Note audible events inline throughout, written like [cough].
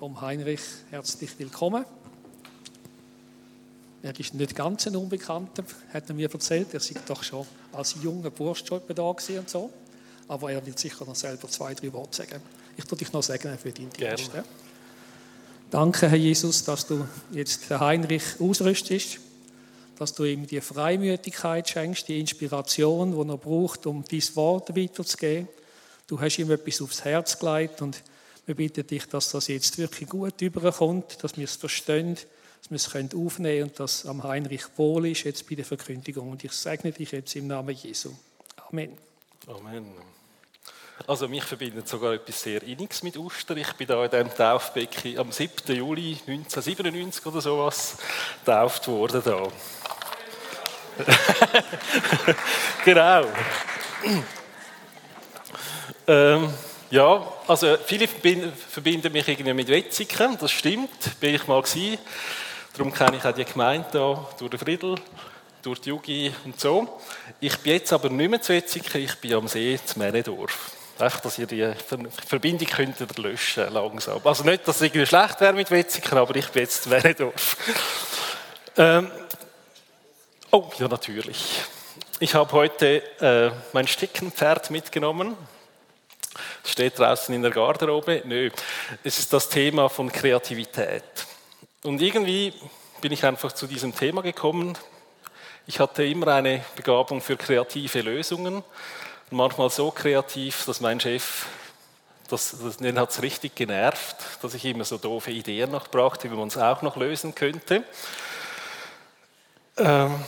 vom Heinrich herzlich willkommen. Er ist nicht ganz ein Unbekannter, hat er mir erzählt. Er sei doch schon als junger Bursch schon da und so. Aber er will sicher noch selber zwei, drei Worte sagen. Ich tue dich noch segnen für deinen Dienst. Ja. Danke, Herr Jesus, dass du jetzt den Heinrich ausrüstest, dass du ihm die Freimütigkeit schenkst, die Inspiration, die er braucht, um dein Wort weiterzugeben. Du hast ihm etwas aufs Herz gelegt und wir bitten dich, dass das jetzt wirklich gut überkommt, dass wir es verstehen, dass wir es aufnehmen können und dass am Heinrich wohl ist jetzt bei der Verkündigung. Und ich segne dich jetzt im Namen Jesu. Amen. Amen. Also mich verbindet sogar etwas sehr Inniges mit Uster. Ich bin da in diesem Taufbecken am 7. Juli 1997 oder sowas getauft worden da. [laughs] genau. ähm, ja, also viele verbinden mich irgendwie mit Wetzigen, das stimmt, bin ich mal gewesen. Darum kenne ich auch die Gemeinde hier, durch den Friedel, durch die Jugi und so. Ich bin jetzt aber nicht mehr zu Wetzigen, ich bin am See zu Männedorf. Einfach, dass ihr die Verbindung könnt löschen langsam. Also nicht, dass es irgendwie schlecht wäre mit Wetzigen, aber ich bin jetzt zu Männedorf. Ähm, oh, ja natürlich. Ich habe heute äh, mein Stickenpferd mitgenommen. Steht draußen in der Garderobe. Nö, es ist das Thema von Kreativität. Und irgendwie bin ich einfach zu diesem Thema gekommen. Ich hatte immer eine Begabung für kreative Lösungen. Manchmal so kreativ, dass mein Chef, das, das, den hat es richtig genervt, dass ich immer so doofe Ideen noch brachte, wie man es auch noch lösen könnte. Ähm,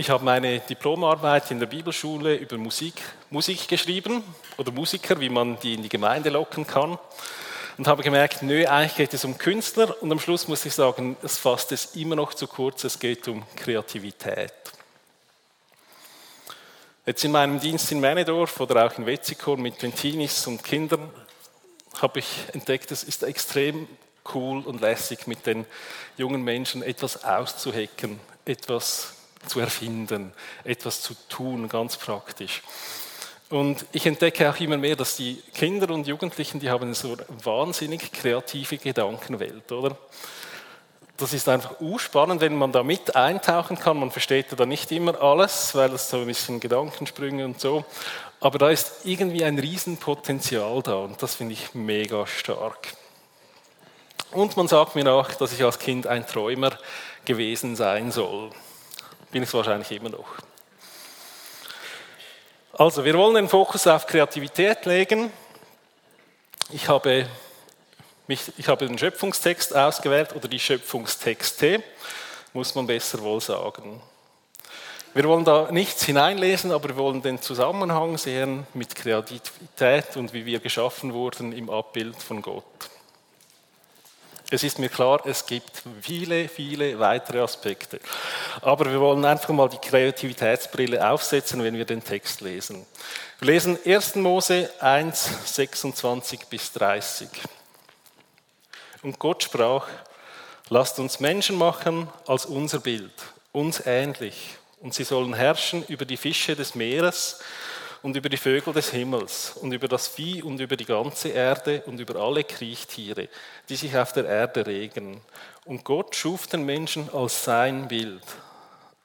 ich habe meine Diplomarbeit in der Bibelschule über Musik, Musik geschrieben oder Musiker, wie man die in die Gemeinde locken kann. Und habe gemerkt, nö, eigentlich geht es um Künstler. Und am Schluss muss ich sagen, es fasst es immer noch zu kurz, es geht um Kreativität. Jetzt in meinem Dienst in Männedorf oder auch in Wetzikon mit Teenies und Kindern habe ich entdeckt, es ist extrem cool und lässig, mit den jungen Menschen etwas auszuhecken, etwas zu erfinden, etwas zu tun, ganz praktisch. Und ich entdecke auch immer mehr, dass die Kinder und Jugendlichen, die haben so wahnsinnig kreative Gedankenwelt, oder? Das ist einfach spannend, wenn man da mit eintauchen kann. Man versteht da nicht immer alles, weil es so ein bisschen Gedankensprünge und so. Aber da ist irgendwie ein Riesenpotenzial da und das finde ich mega stark. Und man sagt mir auch, dass ich als Kind ein Träumer gewesen sein soll. Bin ich es wahrscheinlich immer noch. Also, wir wollen den Fokus auf Kreativität legen. Ich habe, mich, ich habe den Schöpfungstext ausgewählt oder die Schöpfungstexte, muss man besser wohl sagen. Wir wollen da nichts hineinlesen, aber wir wollen den Zusammenhang sehen mit Kreativität und wie wir geschaffen wurden im Abbild von Gott. Es ist mir klar, es gibt viele, viele weitere Aspekte. Aber wir wollen einfach mal die Kreativitätsbrille aufsetzen, wenn wir den Text lesen. Wir lesen 1. Mose 1, 26 bis 30. Und Gott sprach, lasst uns Menschen machen als unser Bild, uns ähnlich. Und sie sollen herrschen über die Fische des Meeres und über die Vögel des Himmels und über das Vieh und über die ganze Erde und über alle Kriechtiere, die sich auf der Erde regen. Und Gott schuf den Menschen als sein Bild.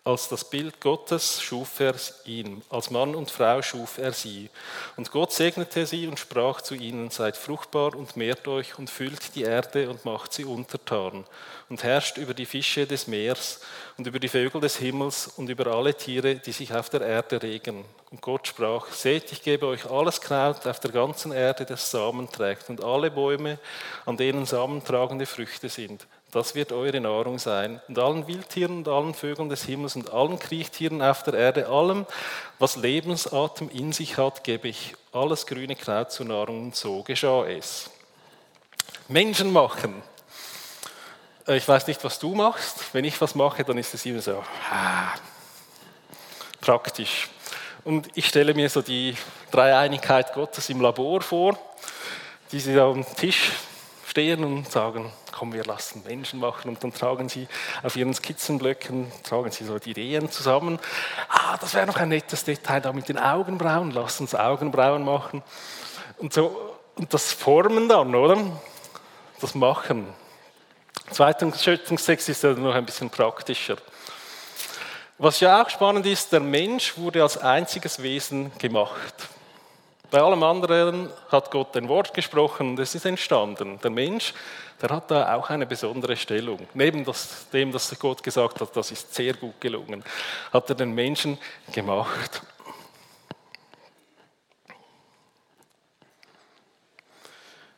Als das Bild Gottes schuf er ihn, als Mann und Frau schuf er sie. Und Gott segnete sie und sprach zu ihnen, seid fruchtbar und mehrt euch und füllt die Erde und macht sie untertan und herrscht über die Fische des Meers und über die Vögel des Himmels und über alle Tiere, die sich auf der Erde regen. Und Gott sprach, seht, ich gebe euch alles Kraut auf der ganzen Erde, das Samen trägt und alle Bäume, an denen samentragende Früchte sind das wird eure Nahrung sein. Und allen Wildtieren und allen Vögeln des Himmels und allen Kriechtieren auf der Erde, allem, was Lebensatem in sich hat, gebe ich alles grüne Kraut zur Nahrung. Und so geschah es. Menschen machen. Äh, ich weiß nicht, was du machst. Wenn ich was mache, dann ist es immer so ah, praktisch. Und ich stelle mir so die Dreieinigkeit Gottes im Labor vor, die sie am Tisch stehen und sagen, komm, wir lassen Menschen machen und dann tragen sie auf ihren Skizzenblöcken, tragen sie so die Ideen zusammen. Ah, das wäre noch ein nettes Detail da mit den Augenbrauen, lass uns Augenbrauen machen. Und so, und das Formen dann, oder? das Machen. Zweiter Schöpfungstext ist ja noch ein bisschen praktischer. Was ja auch spannend ist, der Mensch wurde als einziges Wesen gemacht. Bei allem anderen hat Gott ein Wort gesprochen und es ist entstanden. Der Mensch, der hat da auch eine besondere Stellung. Neben dem, dass Gott gesagt hat, das ist sehr gut gelungen, hat er den Menschen gemacht.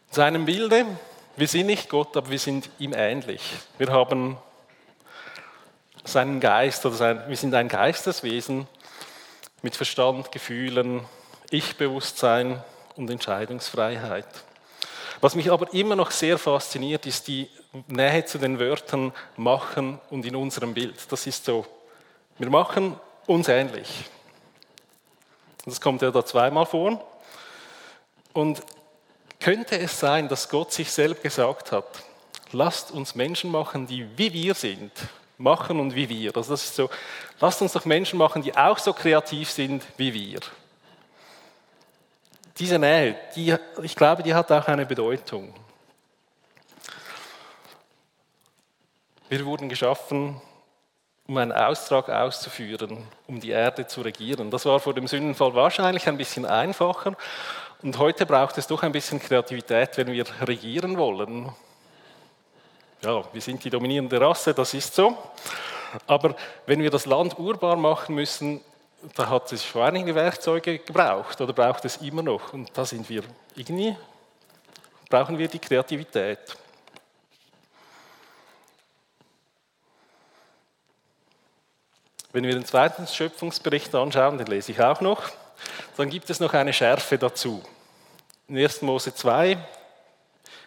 In seinem Bilde, wir sind nicht Gott, aber wir sind ihm ähnlich. Wir haben seinen Geist, oder sein, wir sind ein Geisteswesen mit Verstand, Gefühlen, Ich-Bewusstsein und Entscheidungsfreiheit. Was mich aber immer noch sehr fasziniert, ist die Nähe zu den Wörtern machen und in unserem Bild. Das ist so, wir machen uns ähnlich. Das kommt ja da zweimal vor. Und könnte es sein, dass Gott sich selbst gesagt hat, lasst uns Menschen machen, die wie wir sind, machen und wie wir. Also das ist so, lasst uns doch Menschen machen, die auch so kreativ sind wie wir. Diese Nähe, die, ich glaube, die hat auch eine Bedeutung. Wir wurden geschaffen, um einen Austrag auszuführen, um die Erde zu regieren. Das war vor dem Sündenfall wahrscheinlich ein bisschen einfacher. Und heute braucht es doch ein bisschen Kreativität, wenn wir regieren wollen ja, wir sind die dominierende Rasse, das ist so. Aber wenn wir das Land urbar machen müssen, da hat es schon einige Werkzeuge gebraucht oder braucht es immer noch. Und da sind wir irgendwie, brauchen wir die Kreativität. Wenn wir den zweiten Schöpfungsbericht anschauen, den lese ich auch noch, dann gibt es noch eine Schärfe dazu. In 1. Mose 2,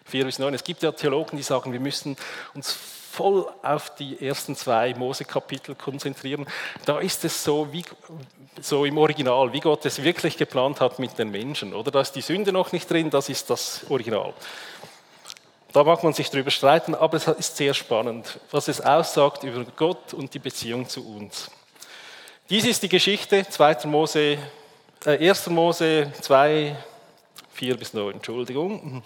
4 bis 9. Es gibt ja Theologen, die sagen, wir müssen uns voll auf die ersten zwei Mose-Kapitel konzentrieren. Da ist es so, wie, so im Original, wie Gott es wirklich geplant hat mit den Menschen. Oder da ist die Sünde noch nicht drin, das ist das Original. Da mag man sich darüber streiten, aber es ist sehr spannend, was es aussagt über Gott und die Beziehung zu uns. Dies ist die Geschichte 2. Mose, äh, 1. Mose 2, 4 bis 9, Entschuldigung.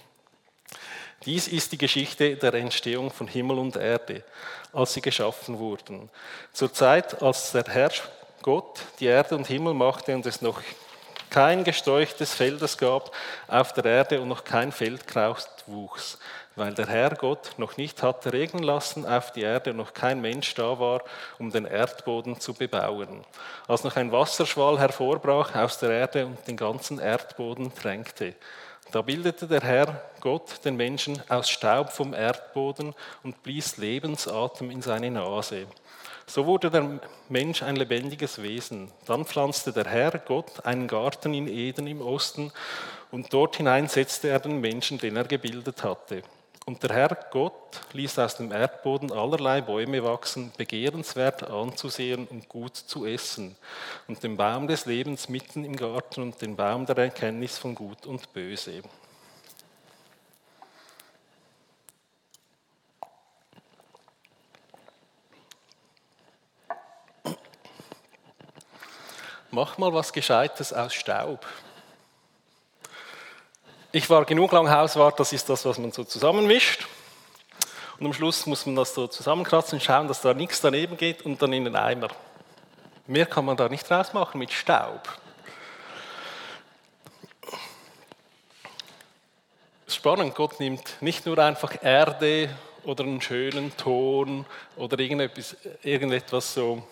Dies ist die Geschichte der Entstehung von Himmel und Erde, als sie geschaffen wurden. Zur Zeit, als der Herr Gott die Erde und Himmel machte und es noch kein Gesträuch des Feldes gab auf der Erde und noch kein Feldkraut wuchs, weil der Herr Gott noch nicht hatte regnen lassen auf die Erde und noch kein Mensch da war, um den Erdboden zu bebauen. Als noch ein Wasserschwall hervorbrach aus der Erde und den ganzen Erdboden tränkte. Da bildete der Herr Gott den Menschen aus Staub vom Erdboden und blies Lebensatem in seine Nase. So wurde der Mensch ein lebendiges Wesen. Dann pflanzte der Herr Gott einen Garten in Eden im Osten und dort hinein setzte er den Menschen, den er gebildet hatte. Und der Herr Gott ließ aus dem Erdboden allerlei Bäume wachsen, begehrenswert anzusehen und gut zu essen, und den Baum des Lebens mitten im Garten und den Baum der Erkenntnis von Gut und Böse. Mach mal was Gescheites aus Staub. Ich war genug lang Hauswart, das ist das, was man so zusammenmischt. Und am Schluss muss man das so zusammenkratzen, schauen, dass da nichts daneben geht und dann in den Eimer. Mehr kann man da nicht rausmachen mit Staub. Spannend, Gott nimmt nicht nur einfach Erde oder einen schönen Ton oder irgendetwas, irgendetwas so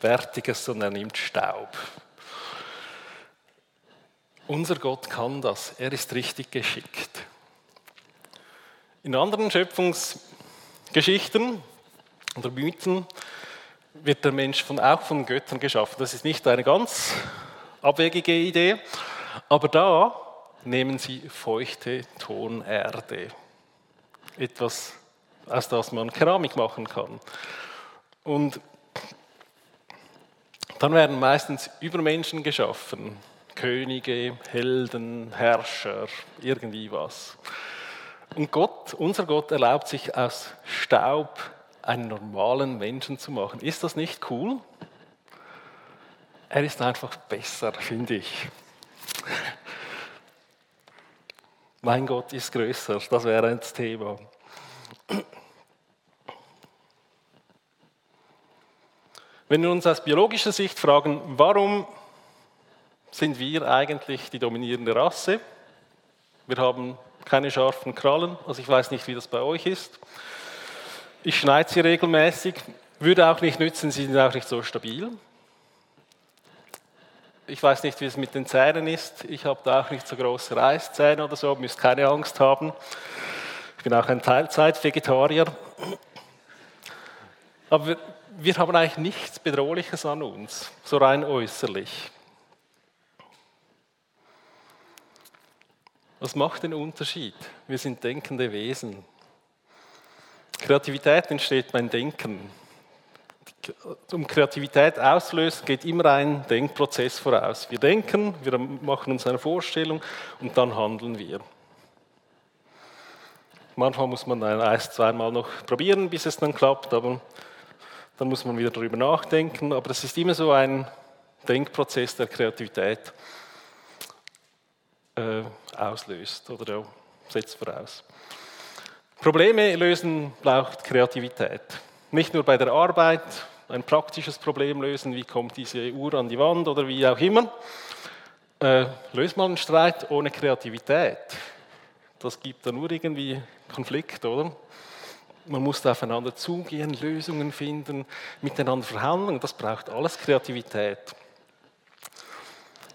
Wertiges, sondern er nimmt Staub. Unser Gott kann das. Er ist richtig geschickt. In anderen Schöpfungsgeschichten oder Mythen wird der Mensch von, auch von Göttern geschaffen. Das ist nicht eine ganz abwegige Idee, aber da nehmen sie feuchte Tonerde. Etwas, aus das man Keramik machen kann. Und dann werden meistens Übermenschen geschaffen. Könige, Helden, Herrscher, irgendwie was. Und Gott, unser Gott erlaubt sich aus Staub einen normalen Menschen zu machen. Ist das nicht cool? Er ist einfach besser, finde ich. Mein Gott ist größer, das wäre ein Thema. Wenn wir uns aus biologischer Sicht fragen, warum sind wir eigentlich die dominierende Rasse? Wir haben keine scharfen Krallen, also ich weiß nicht, wie das bei euch ist. Ich schneide sie regelmäßig, würde auch nicht nützen, sie sind auch nicht so stabil. Ich weiß nicht, wie es mit den Zähnen ist. Ich habe da auch nicht so große Reißzähne oder so, müsst keine Angst haben. Ich bin auch ein Teilzeit-Vegetarier. Aber wir, wir haben eigentlich nichts Bedrohliches an uns, so rein äußerlich. Was macht den Unterschied? Wir sind denkende Wesen. Kreativität entsteht beim Denken. Um Kreativität auszulösen, geht immer ein Denkprozess voraus. Wir denken, wir machen uns eine Vorstellung und dann handeln wir. Manchmal muss man ein, zweimal noch probieren, bis es dann klappt, aber dann muss man wieder darüber nachdenken. Aber es ist immer so ein Denkprozess der Kreativität äh, auslöst oder auch setzt voraus. Probleme lösen braucht Kreativität. Nicht nur bei der Arbeit, ein praktisches Problem lösen, wie kommt diese Uhr an die Wand oder wie auch immer. Äh, löst man einen Streit ohne Kreativität. Das gibt dann nur irgendwie Konflikt, oder? Man muss aufeinander zugehen, Lösungen finden, miteinander verhandeln. Das braucht alles Kreativität.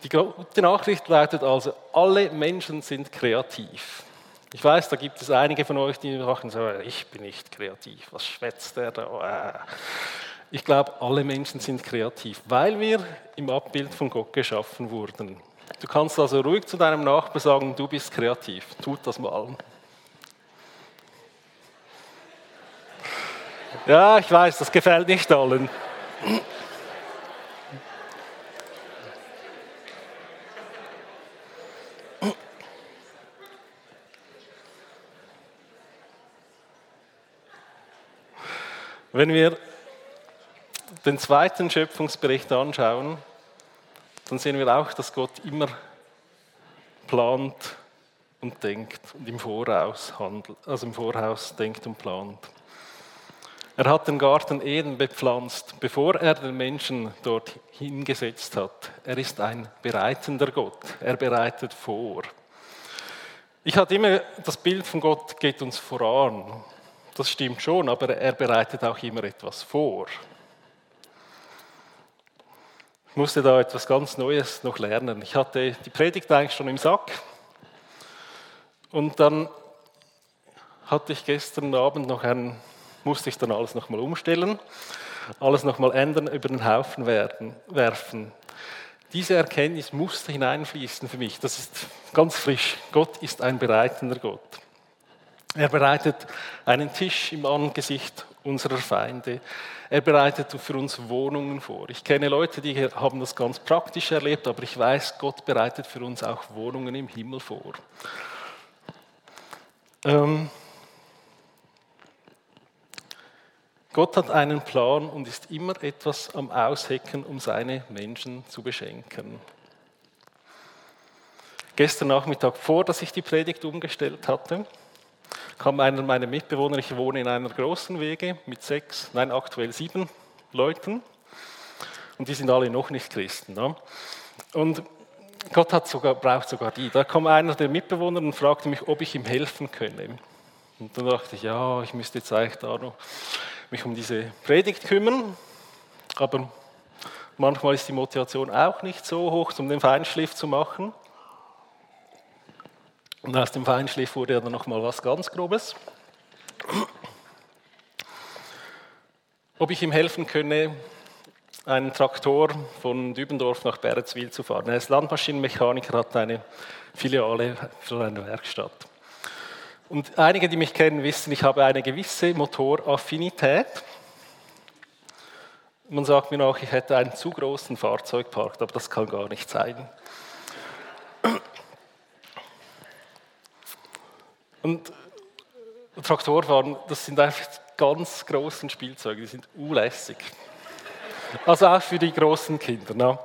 Die gute Nachricht lautet also, alle Menschen sind kreativ. Ich weiß, da gibt es einige von euch, die sagen so, ich bin nicht kreativ, was schwätzt der da? Ich glaube, alle Menschen sind kreativ, weil wir im Abbild von Gott geschaffen wurden. Du kannst also ruhig zu deinem Nachbar sagen, du bist kreativ. Tut das mal. Ja, ich weiß, das gefällt nicht allen. Wenn wir den zweiten Schöpfungsbericht anschauen, dann sehen wir auch, dass Gott immer plant und denkt und im Voraus handelt, also im Voraus denkt und plant. Er hat den Garten Eden bepflanzt, bevor er den Menschen dort hingesetzt hat. Er ist ein bereitender Gott. Er bereitet vor. Ich hatte immer das Bild von Gott geht uns voran. Das stimmt schon, aber er bereitet auch immer etwas vor. Ich musste da etwas ganz Neues noch lernen. Ich hatte die Predigt eigentlich schon im Sack. Und dann hatte ich gestern Abend noch einen, musste ich dann alles nochmal umstellen, alles nochmal ändern, über den Haufen werden, werfen. Diese Erkenntnis musste hineinfließen für mich. Das ist ganz frisch. Gott ist ein bereitender Gott. Er bereitet einen Tisch im Angesicht unserer Feinde. Er bereitet für uns Wohnungen vor. Ich kenne Leute, die haben das ganz praktisch erlebt, aber ich weiß, Gott bereitet für uns auch Wohnungen im Himmel vor. Ähm Gott hat einen Plan und ist immer etwas am Aushecken, um seine Menschen zu beschenken. Gestern Nachmittag, vor dass ich die Predigt umgestellt hatte, kam einer meiner Mitbewohner, ich wohne in einer großen Wege mit sechs, nein, aktuell sieben Leuten. Und die sind alle noch nicht Christen. Ne? Und Gott hat sogar, braucht sogar die. Da kam einer der Mitbewohner und fragte mich, ob ich ihm helfen könne. Und dann dachte ich, ja, ich müsste jetzt eigentlich da noch mich um diese Predigt kümmern. Aber manchmal ist die Motivation auch nicht so hoch, um den Feinschliff zu machen. Und aus dem Feinschliff wurde dann noch mal was ganz Grobes. Ob ich ihm helfen könne, einen Traktor von Dübendorf nach Beretzwil zu fahren. Er ist Landmaschinenmechaniker, hat eine Filiale für eine Werkstatt. Und einige, die mich kennen, wissen, ich habe eine gewisse Motoraffinität. Man sagt mir auch, ich hätte einen zu großen Fahrzeugpark, aber das kann gar nicht sein. Und Traktorfahren, das sind einfach ganz großen Spielzeuge, die sind ulässig. Also auch für die großen Kinder. Ne?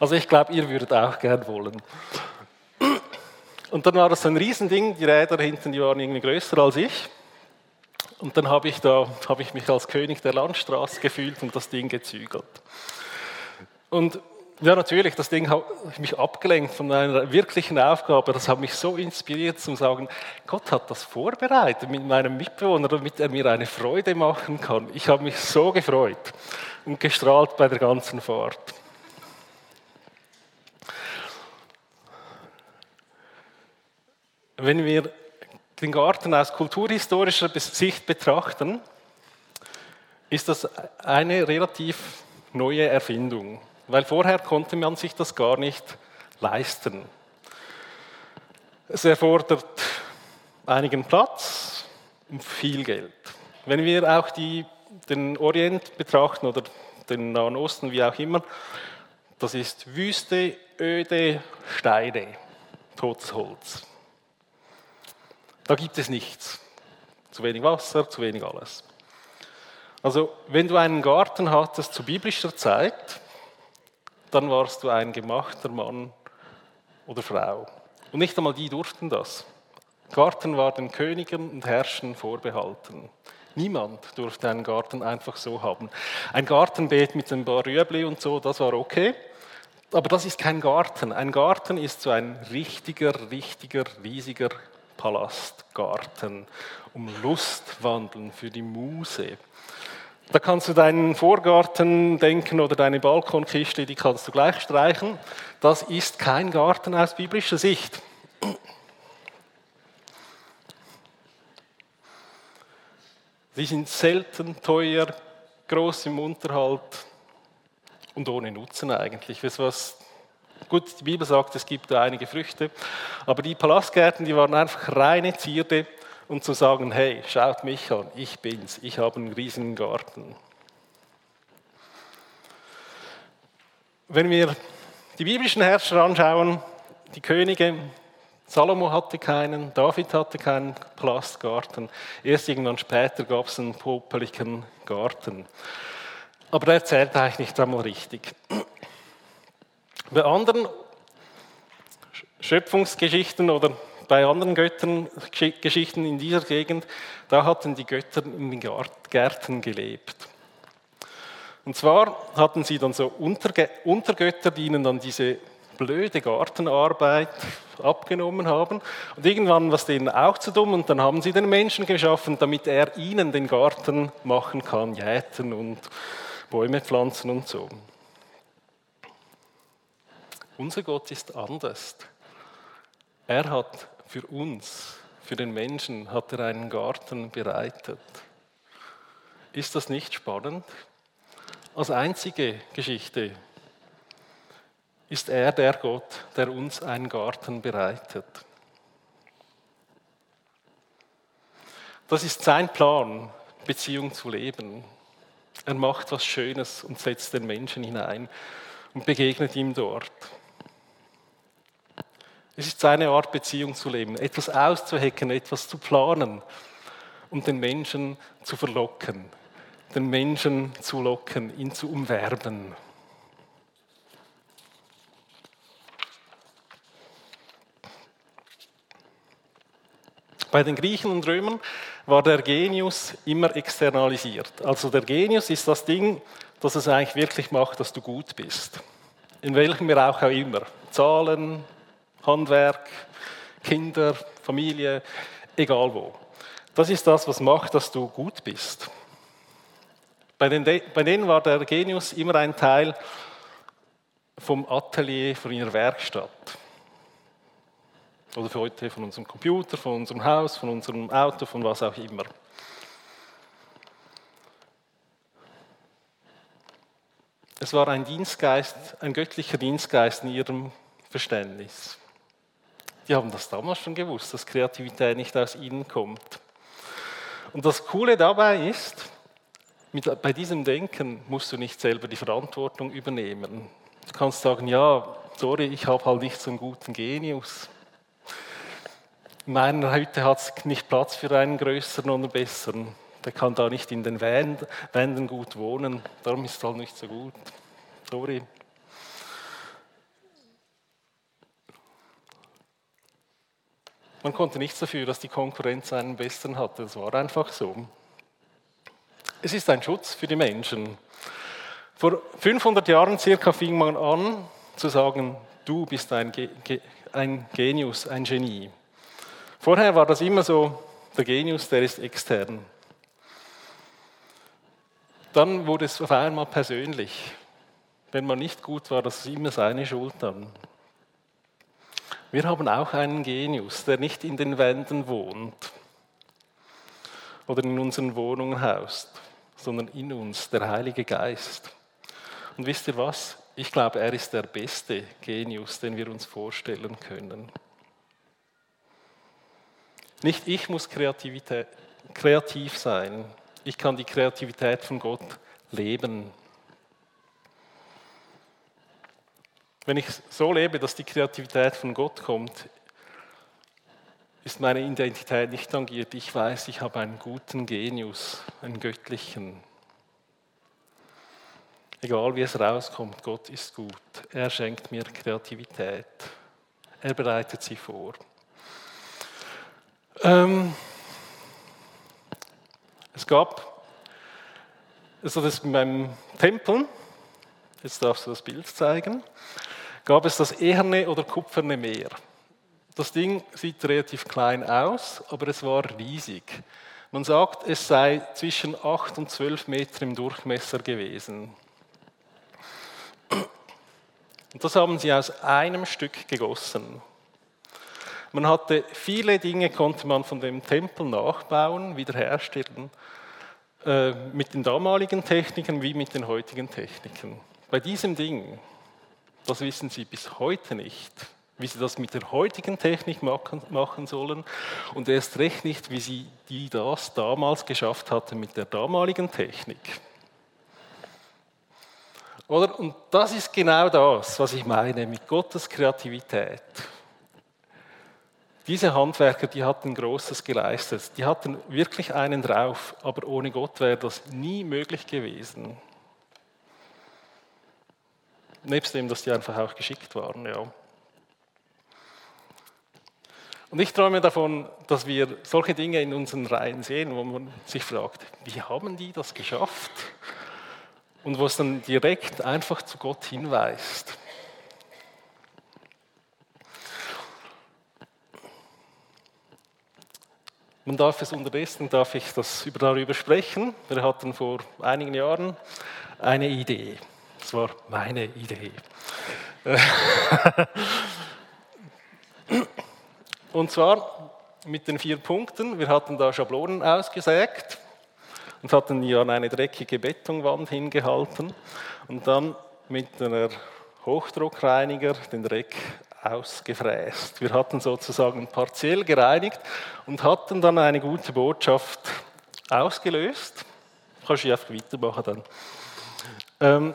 Also ich glaube, ihr würdet auch gern wollen. Und dann war das so ein Riesending, die Räder hinten, die waren irgendwie größer als ich. Und dann habe ich, da, habe ich mich als König der Landstraße gefühlt und das Ding gezügelt. Und ja, natürlich, das Ding hat mich abgelenkt von einer wirklichen Aufgabe. Das hat mich so inspiriert zum sagen, Gott hat das vorbereitet mit meinem Mitbewohner, damit er mir eine Freude machen kann. Ich habe mich so gefreut und gestrahlt bei der ganzen Fahrt. Wenn wir den Garten aus kulturhistorischer Sicht betrachten, ist das eine relativ neue Erfindung, weil vorher konnte man sich das gar nicht leisten. Es erfordert einigen Platz und viel Geld. Wenn wir auch die, den Orient betrachten oder den Nahen Osten, wie auch immer, das ist Wüste, öde Steine, totes Holz. Da gibt es nichts. Zu wenig Wasser, zu wenig alles. Also, wenn du einen Garten hattest zu biblischer Zeit, dann warst du ein gemachter Mann oder Frau. Und nicht einmal die durften das. Garten war den Königen und Herrschern vorbehalten. Niemand durfte einen Garten einfach so haben. Ein Gartenbeet mit ein paar Rüebli und so, das war okay. Aber das ist kein Garten. Ein Garten ist so ein richtiger, richtiger, riesiger Palastgarten, um Lustwandeln für die Muse. Da kannst du deinen Vorgarten denken oder deine Balkonkiste, die kannst du gleich streichen. Das ist kein Garten aus biblischer Sicht. Sie sind selten teuer, groß im Unterhalt und ohne Nutzen eigentlich. Was Gut, die Bibel sagt, es gibt da einige Früchte, aber die Palastgärten, die waren einfach reine Zierde und zu sagen, hey, schaut mich an, ich bin's, ich habe einen riesigen Garten. Wenn wir die biblischen Herrscher anschauen, die Könige, Salomo hatte keinen, David hatte keinen Palastgarten, erst irgendwann später gab es einen popeligen Garten. Aber der zählt eigentlich nicht einmal richtig. Bei anderen Schöpfungsgeschichten oder bei anderen Göttergeschichten in dieser Gegend, da hatten die Götter in den Gärten gelebt. Und zwar hatten sie dann so Untergötter, die ihnen dann diese blöde Gartenarbeit abgenommen haben. Und irgendwann war es denen auch zu dumm und dann haben sie den Menschen geschaffen, damit er ihnen den Garten machen kann, jäten und Bäume pflanzen und so. Unser Gott ist anders. Er hat für uns, für den Menschen, hat er einen Garten bereitet. Ist das nicht spannend? Als einzige Geschichte ist er der Gott, der uns einen Garten bereitet. Das ist sein Plan, Beziehung zu leben. Er macht was Schönes und setzt den Menschen hinein und begegnet ihm dort. Es ist seine Art, Beziehung zu leben, etwas auszuhecken, etwas zu planen, um den Menschen zu verlocken, den Menschen zu locken, ihn zu umwerben. Bei den Griechen und Römern war der Genius immer externalisiert. Also der Genius ist das Ding, das es eigentlich wirklich macht, dass du gut bist. In welchem Bereich auch immer. Zahlen, Handwerk, Kinder, Familie, egal wo. Das ist das, was macht, dass du gut bist. Bei, den, bei denen war der Genius immer ein Teil vom Atelier, von ihrer Werkstatt. Oder für heute von unserem Computer, von unserem Haus, von unserem Auto, von was auch immer. Es war ein Dienstgeist, ein göttlicher Dienstgeist in ihrem Verständnis. Die haben das damals schon gewusst, dass Kreativität nicht aus ihnen kommt. Und das Coole dabei ist, mit, bei diesem Denken musst du nicht selber die Verantwortung übernehmen. Du kannst sagen, ja, sorry, ich habe halt nicht so einen guten Genius. In meiner Hütte hat es nicht Platz für einen größeren oder besseren. Der kann da nicht in den Wänden gut wohnen, darum ist es halt nicht so gut. Sorry. Man konnte nichts dafür, dass die Konkurrenz einen besseren hatte. Das war einfach so. Es ist ein Schutz für die Menschen. Vor 500 Jahren circa fing man an zu sagen, du bist ein, ein Genius, ein Genie. Vorher war das immer so, der Genius, der ist extern. Dann wurde es auf einmal persönlich. Wenn man nicht gut war, das ist immer seine Schuld dann. Wir haben auch einen Genius, der nicht in den Wänden wohnt oder in unseren Wohnungen haust, sondern in uns, der Heilige Geist. Und wisst ihr was? Ich glaube, er ist der beste Genius, den wir uns vorstellen können. Nicht ich muss kreativ sein. Ich kann die Kreativität von Gott leben. Wenn ich so lebe, dass die Kreativität von Gott kommt, ist meine Identität nicht tangiert. Ich weiß, ich habe einen guten Genius, einen göttlichen. Egal wie es rauskommt, Gott ist gut. Er schenkt mir Kreativität. Er bereitet sie vor. Ähm, es gab, also das beim Tempel, jetzt darfst du das Bild zeigen, gab es das eherne oder kupferne Meer. Das Ding sieht relativ klein aus, aber es war riesig. Man sagt, es sei zwischen 8 und 12 Meter im Durchmesser gewesen. Und das haben sie aus einem Stück gegossen. Man hatte viele Dinge, konnte man von dem Tempel nachbauen, wiederherstellen, äh, mit den damaligen Techniken wie mit den heutigen Techniken. Bei diesem Ding das wissen sie bis heute nicht, wie sie das mit der heutigen Technik machen sollen und erst recht nicht, wie sie die das damals geschafft hatten mit der damaligen Technik. Oder? Und das ist genau das, was ich meine mit Gottes Kreativität. Diese Handwerker, die hatten Großes geleistet, die hatten wirklich einen drauf, aber ohne Gott wäre das nie möglich gewesen. Nebst dem, dass die einfach auch geschickt waren, ja. Und ich träume davon, dass wir solche Dinge in unseren Reihen sehen, wo man sich fragt, wie haben die das geschafft? Und wo es dann direkt einfach zu Gott hinweist. Man darf es unterdessen, darf ich das darüber sprechen. Wir hatten vor einigen Jahren eine Idee. Das war meine Idee. [laughs] Und zwar mit den vier Punkten. Wir hatten da Schablonen ausgesägt und hatten hier an eine dreckige Betonwand hingehalten und dann mit einer Hochdruckreiniger den Dreck ausgefräst. Wir hatten sozusagen partiell gereinigt und hatten dann eine gute Botschaft ausgelöst. Kannst du einfach weitermachen dann. Ähm,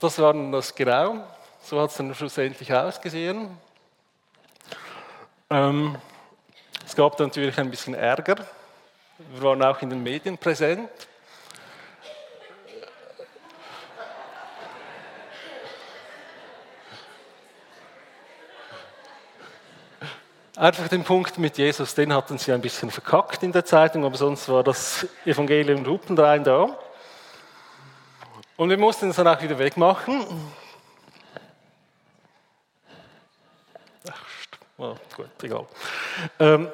das war das Grau. So hat es dann schlussendlich ausgesehen. Ähm, es gab dann natürlich ein bisschen Ärger. Wir waren auch in den Medien präsent. Einfach den Punkt mit Jesus, den hatten sie ein bisschen verkackt in der Zeitung, aber sonst war das Evangelium Lupenrein da. Und wir mussten es dann auch wieder wegmachen. Ach, oh, gut, egal. Ähm,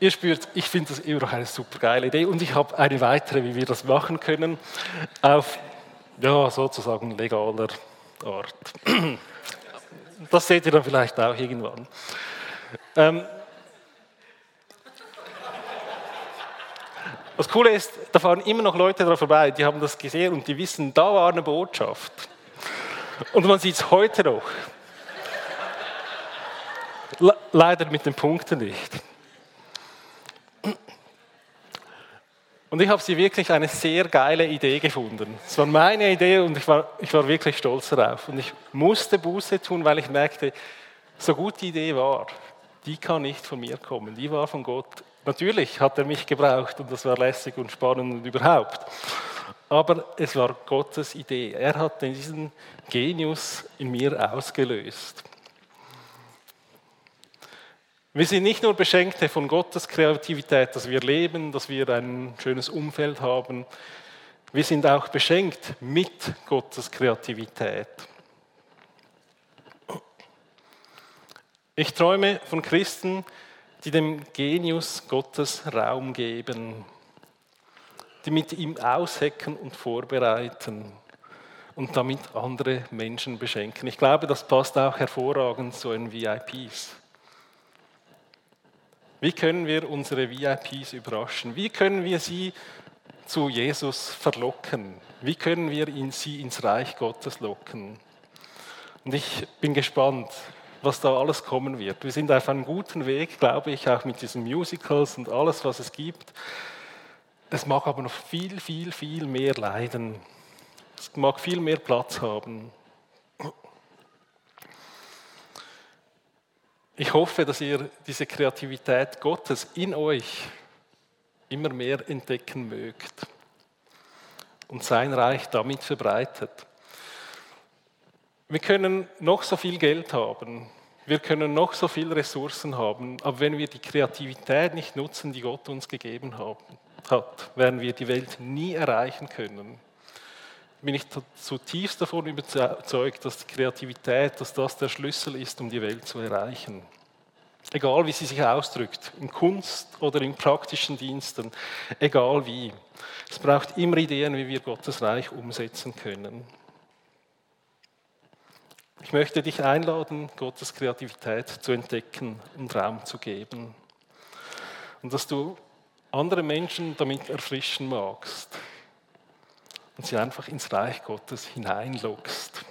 ihr spürt, ich finde das immer noch eine super geile Idee und ich habe eine weitere, wie wir das machen können, auf ja, sozusagen legaler Art. [clears throat] Das seht ihr dann vielleicht auch irgendwann. Ähm, Das Coole ist, da fahren immer noch Leute da vorbei, die haben das gesehen und die wissen, da war eine Botschaft. Und man sieht es heute noch. Leider mit den Punkten nicht. Und ich habe sie wirklich eine sehr geile Idee gefunden. Es war meine Idee und ich war, ich war wirklich stolz darauf. Und ich musste Buße tun, weil ich merkte, so gut die Idee war, die kann nicht von mir kommen, die war von Gott. Natürlich hat er mich gebraucht und das war lässig und spannend und überhaupt. Aber es war Gottes Idee. Er hat diesen Genius in mir ausgelöst. Wir sind nicht nur Beschenkte von Gottes Kreativität, dass wir leben, dass wir ein schönes Umfeld haben. Wir sind auch beschenkt mit Gottes Kreativität. Ich träume von Christen, die dem Genius Gottes Raum geben, die mit ihm aushecken und vorbereiten und damit andere Menschen beschenken. Ich glaube, das passt auch hervorragend zu den VIPs. Wie können wir unsere VIPs überraschen? Wie können wir sie zu Jesus verlocken? Wie können wir sie ins Reich Gottes locken? Und ich bin gespannt, was da alles kommen wird. Wir sind auf einem guten Weg, glaube ich, auch mit diesen Musicals und alles, was es gibt. Es mag aber noch viel, viel, viel mehr leiden. Es mag viel mehr Platz haben. Ich hoffe, dass ihr diese Kreativität Gottes in euch immer mehr entdecken mögt und sein Reich damit verbreitet. Wir können noch so viel Geld haben, wir können noch so viele Ressourcen haben, aber wenn wir die Kreativität nicht nutzen, die Gott uns gegeben hat, werden wir die Welt nie erreichen können. Bin ich zutiefst davon überzeugt, dass die Kreativität, dass das der Schlüssel ist, um die Welt zu erreichen. Egal wie sie sich ausdrückt, in Kunst oder in praktischen Diensten, egal wie. Es braucht immer Ideen, wie wir Gottes Reich umsetzen können. Ich möchte dich einladen, Gottes Kreativität zu entdecken und Raum zu geben. Und dass du andere Menschen damit erfrischen magst und sie einfach ins Reich Gottes hineinlockst.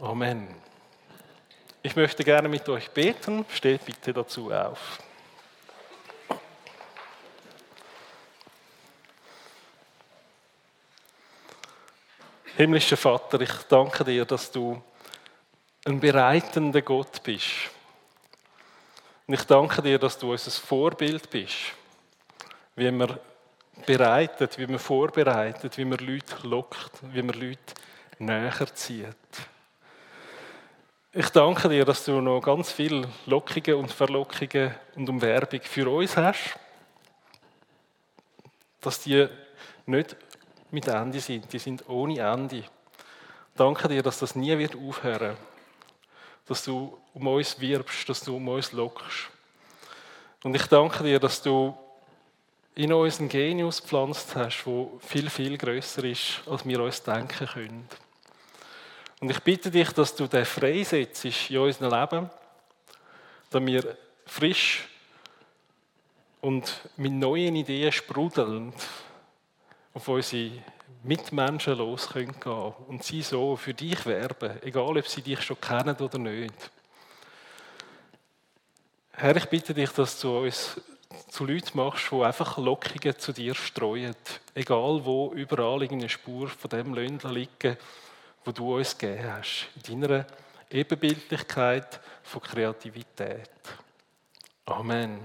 Amen. Ich möchte gerne mit euch beten. Steht bitte dazu auf. Himmlischer Vater, ich danke dir, dass du ein bereitender Gott bist. Und ich danke dir, dass du unser Vorbild bist, wie man bereitet, wie man vorbereitet, wie man Leute lockt, wie man Leute näher zieht. Ich danke dir, dass du noch ganz viel Lockungen und Verlockungen und Umwerbung für uns hast. Dass die nicht mit Ende sind, die sind ohne Ende. Danke dir, dass das nie wird aufhören. Dass du um uns wirbst, dass du um uns lockst. Und ich danke dir, dass du in uns einen Genius gepflanzt hast, wo viel, viel größer ist, als wir uns denken können. Und ich bitte dich, dass du den freisetzt in unserem Leben, damit wir frisch und mit neuen Ideen sprudelnd auf unsere Mitmenschen los gehen können und sie so für dich werben, egal ob sie dich schon kennen oder nicht. Herr, ich bitte dich, dass du uns zu Leuten machst, die einfach Lockungen zu dir streuen. Egal wo, überall irgendeine Spur von dem Löndler liegen, wo du uns gegeben hast. In deiner Ebenbildlichkeit von Kreativität. Amen.